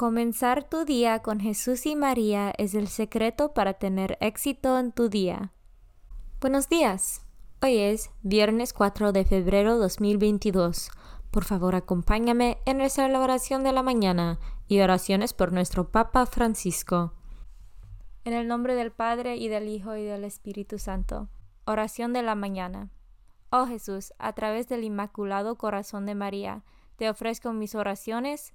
Comenzar tu día con Jesús y María es el secreto para tener éxito en tu día. Buenos días. Hoy es viernes 4 de febrero 2022. Por favor, acompáñame en nuestra oración de la mañana y oraciones por nuestro Papa Francisco. En el nombre del Padre y del Hijo y del Espíritu Santo. Oración de la mañana. Oh Jesús, a través del Inmaculado Corazón de María, te ofrezco mis oraciones,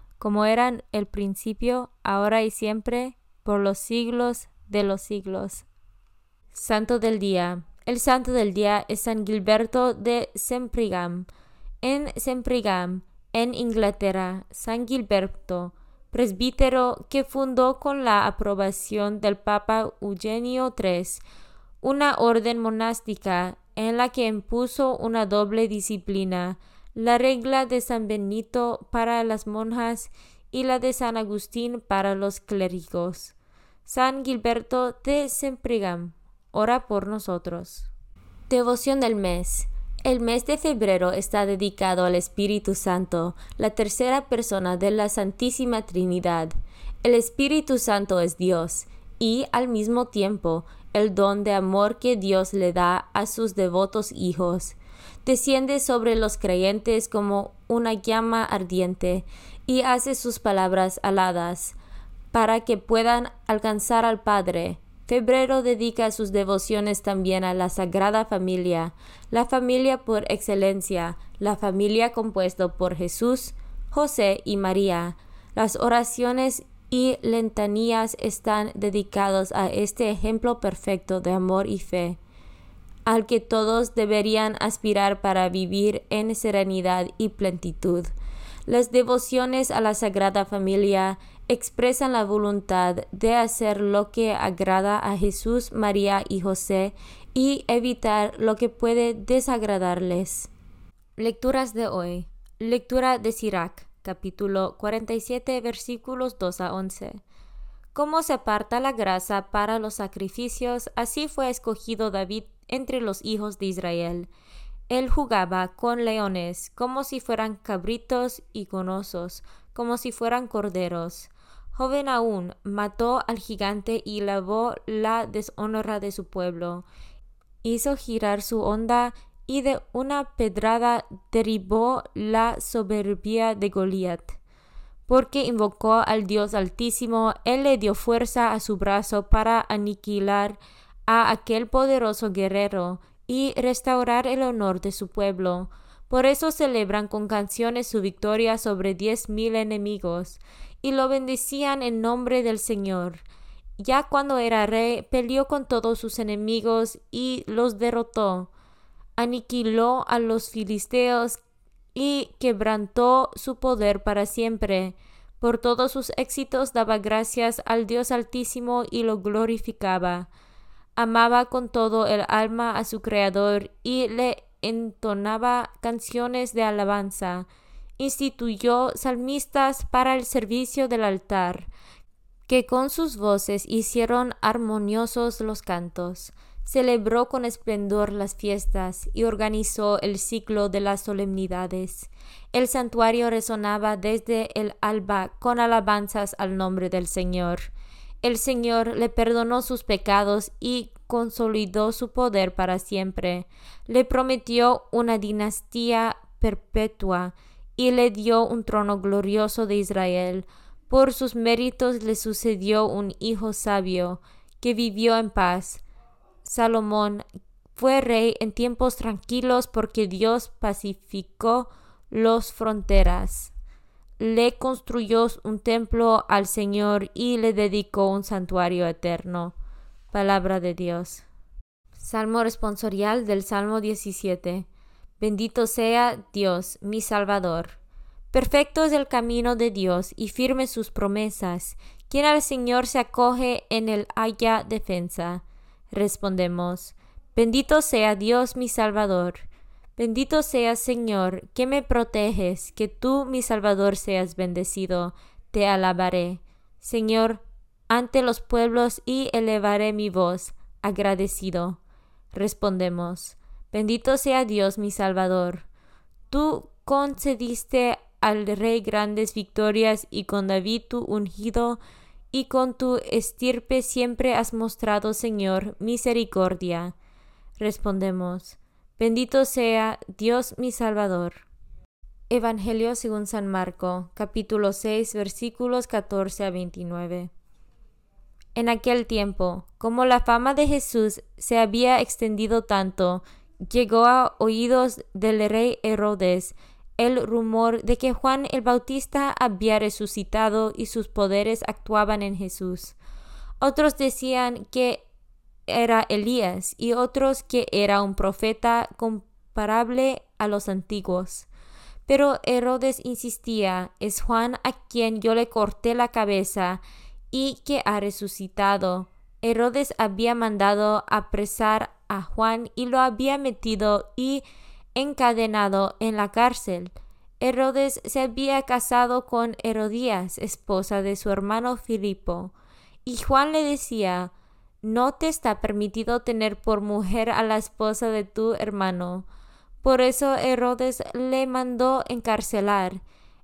como eran el principio, ahora y siempre, por los siglos de los siglos. Santo del Día. El santo del día es San Gilberto de Semprigam. En Semprigam, en Inglaterra, San Gilberto, presbítero que fundó con la aprobación del Papa Eugenio III una orden monástica en la que impuso una doble disciplina, la regla de San Benito para las monjas y la de San Agustín para los clérigos. San Gilberto de Semprigam, ora por nosotros. Devoción del mes. El mes de febrero está dedicado al Espíritu Santo, la tercera persona de la Santísima Trinidad. El Espíritu Santo es Dios y, al mismo tiempo, el don de amor que Dios le da a sus devotos hijos desciende sobre los creyentes como una llama ardiente y hace sus palabras aladas para que puedan alcanzar al Padre. Febrero dedica sus devociones también a la Sagrada Familia, la familia por excelencia, la familia compuesta por Jesús, José y María. Las oraciones y lentanías están dedicados a este ejemplo perfecto de amor y fe al que todos deberían aspirar para vivir en serenidad y plenitud. Las devociones a la Sagrada Familia expresan la voluntad de hacer lo que agrada a Jesús, María y José y evitar lo que puede desagradarles. Lecturas de hoy. Lectura de Sirac, capítulo 47, versículos 2 a 11. Como se aparta la grasa para los sacrificios, así fue escogido David entre los hijos de Israel. Él jugaba con leones, como si fueran cabritos y conosos, como si fueran corderos. Joven aún, mató al gigante y lavó la deshonra de su pueblo. Hizo girar su onda y de una pedrada derribó la soberbia de Goliat. Porque invocó al Dios Altísimo, él le dio fuerza a su brazo para aniquilar a aquel poderoso guerrero y restaurar el honor de su pueblo. Por eso celebran con canciones su victoria sobre diez mil enemigos, y lo bendecían en nombre del Señor. ya cuando era rey, peleó con todos sus enemigos y los derrotó. Aniquiló a los filisteos y quebrantó su poder para siempre. Por todos sus éxitos daba gracias al Dios Altísimo y lo glorificaba. Amaba con todo el alma a su Creador y le entonaba canciones de alabanza. Instituyó salmistas para el servicio del altar, que con sus voces hicieron armoniosos los cantos. Celebró con esplendor las fiestas y organizó el ciclo de las solemnidades. El santuario resonaba desde el alba con alabanzas al nombre del Señor. El Señor le perdonó sus pecados y consolidó su poder para siempre. Le prometió una dinastía perpetua y le dio un trono glorioso de Israel. Por sus méritos le sucedió un hijo sabio, que vivió en paz. Salomón fue rey en tiempos tranquilos porque Dios pacificó las fronteras. Le construyó un templo al Señor y le dedicó un santuario eterno. Palabra de Dios. Salmo responsorial del Salmo 17. Bendito sea Dios, mi Salvador. Perfecto es el camino de Dios y firme sus promesas. Quien al Señor se acoge en el haya defensa. Respondemos, Bendito sea Dios mi Salvador. Bendito sea Señor, que me proteges, que tú mi Salvador seas bendecido. Te alabaré. Señor, ante los pueblos y elevaré mi voz, agradecido. Respondemos, Bendito sea Dios mi Salvador. Tú concediste al Rey grandes victorias y con David tu ungido y con tu estirpe siempre has mostrado, Señor, misericordia. Respondemos, bendito sea Dios mi Salvador. Evangelio según San Marco, capítulo 6, versículos 14 a 29. En aquel tiempo, como la fama de Jesús se había extendido tanto, llegó a oídos del rey Herodes el rumor de que Juan el Bautista había resucitado y sus poderes actuaban en Jesús. Otros decían que era Elías y otros que era un profeta comparable a los antiguos. Pero Herodes insistía, es Juan a quien yo le corté la cabeza y que ha resucitado. Herodes había mandado apresar a Juan y lo había metido y encadenado en la cárcel. Herodes se había casado con Herodías, esposa de su hermano Filipo, y Juan le decía No te está permitido tener por mujer a la esposa de tu hermano. Por eso Herodes le mandó encarcelar.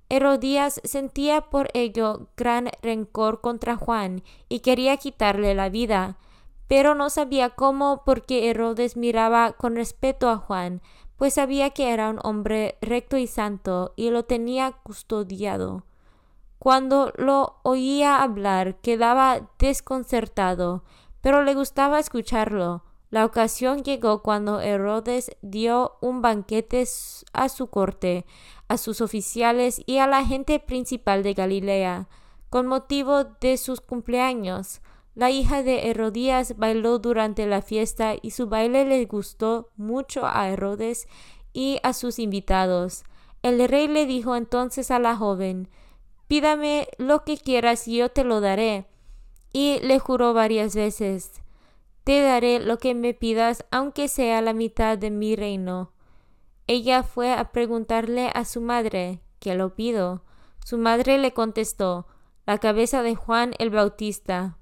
Herodías sentía por ello gran rencor contra Juan y quería quitarle la vida, pero no sabía cómo porque Herodes miraba con respeto a Juan, pues sabía que era un hombre recto y santo y lo tenía custodiado. Cuando lo oía hablar quedaba desconcertado, pero le gustaba escucharlo. La ocasión llegó cuando Herodes dio un banquete a su corte, a sus oficiales y a la gente principal de Galilea, con motivo de sus cumpleaños. La hija de Herodías bailó durante la fiesta y su baile le gustó mucho a Herodes y a sus invitados. El rey le dijo entonces a la joven Pídame lo que quieras y yo te lo daré. Y le juró varias veces Te daré lo que me pidas, aunque sea la mitad de mi reino. Ella fue a preguntarle a su madre ¿Qué lo pido? Su madre le contestó la cabeza de Juan el Bautista.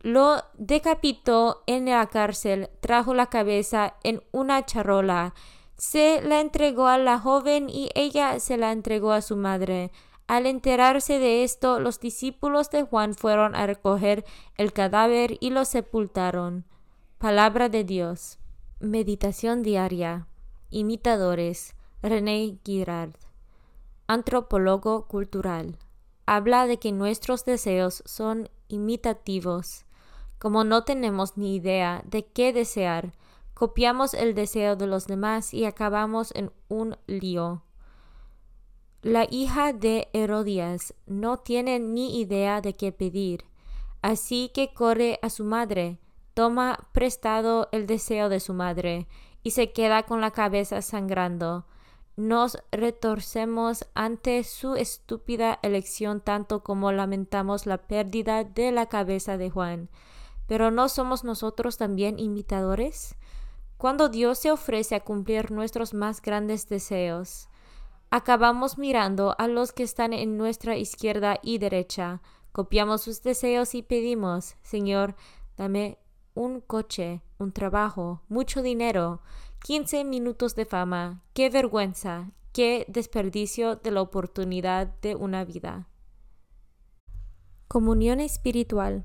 lo decapitó en la cárcel, trajo la cabeza en una charola, se la entregó a la joven y ella se la entregó a su madre. Al enterarse de esto, los discípulos de Juan fueron a recoger el cadáver y lo sepultaron. Palabra de Dios. Meditación diaria. Imitadores. René Girard. Antropólogo cultural. Habla de que nuestros deseos son imitativos. Como no tenemos ni idea de qué desear, copiamos el deseo de los demás y acabamos en un lío. La hija de Herodías no tiene ni idea de qué pedir, así que corre a su madre, toma prestado el deseo de su madre y se queda con la cabeza sangrando. Nos retorcemos ante su estúpida elección tanto como lamentamos la pérdida de la cabeza de Juan. Pero ¿no somos nosotros también imitadores? Cuando Dios se ofrece a cumplir nuestros más grandes deseos, acabamos mirando a los que están en nuestra izquierda y derecha, copiamos sus deseos y pedimos, Señor, dame un coche, un trabajo, mucho dinero, quince minutos de fama, qué vergüenza, qué desperdicio de la oportunidad de una vida. Comunión espiritual.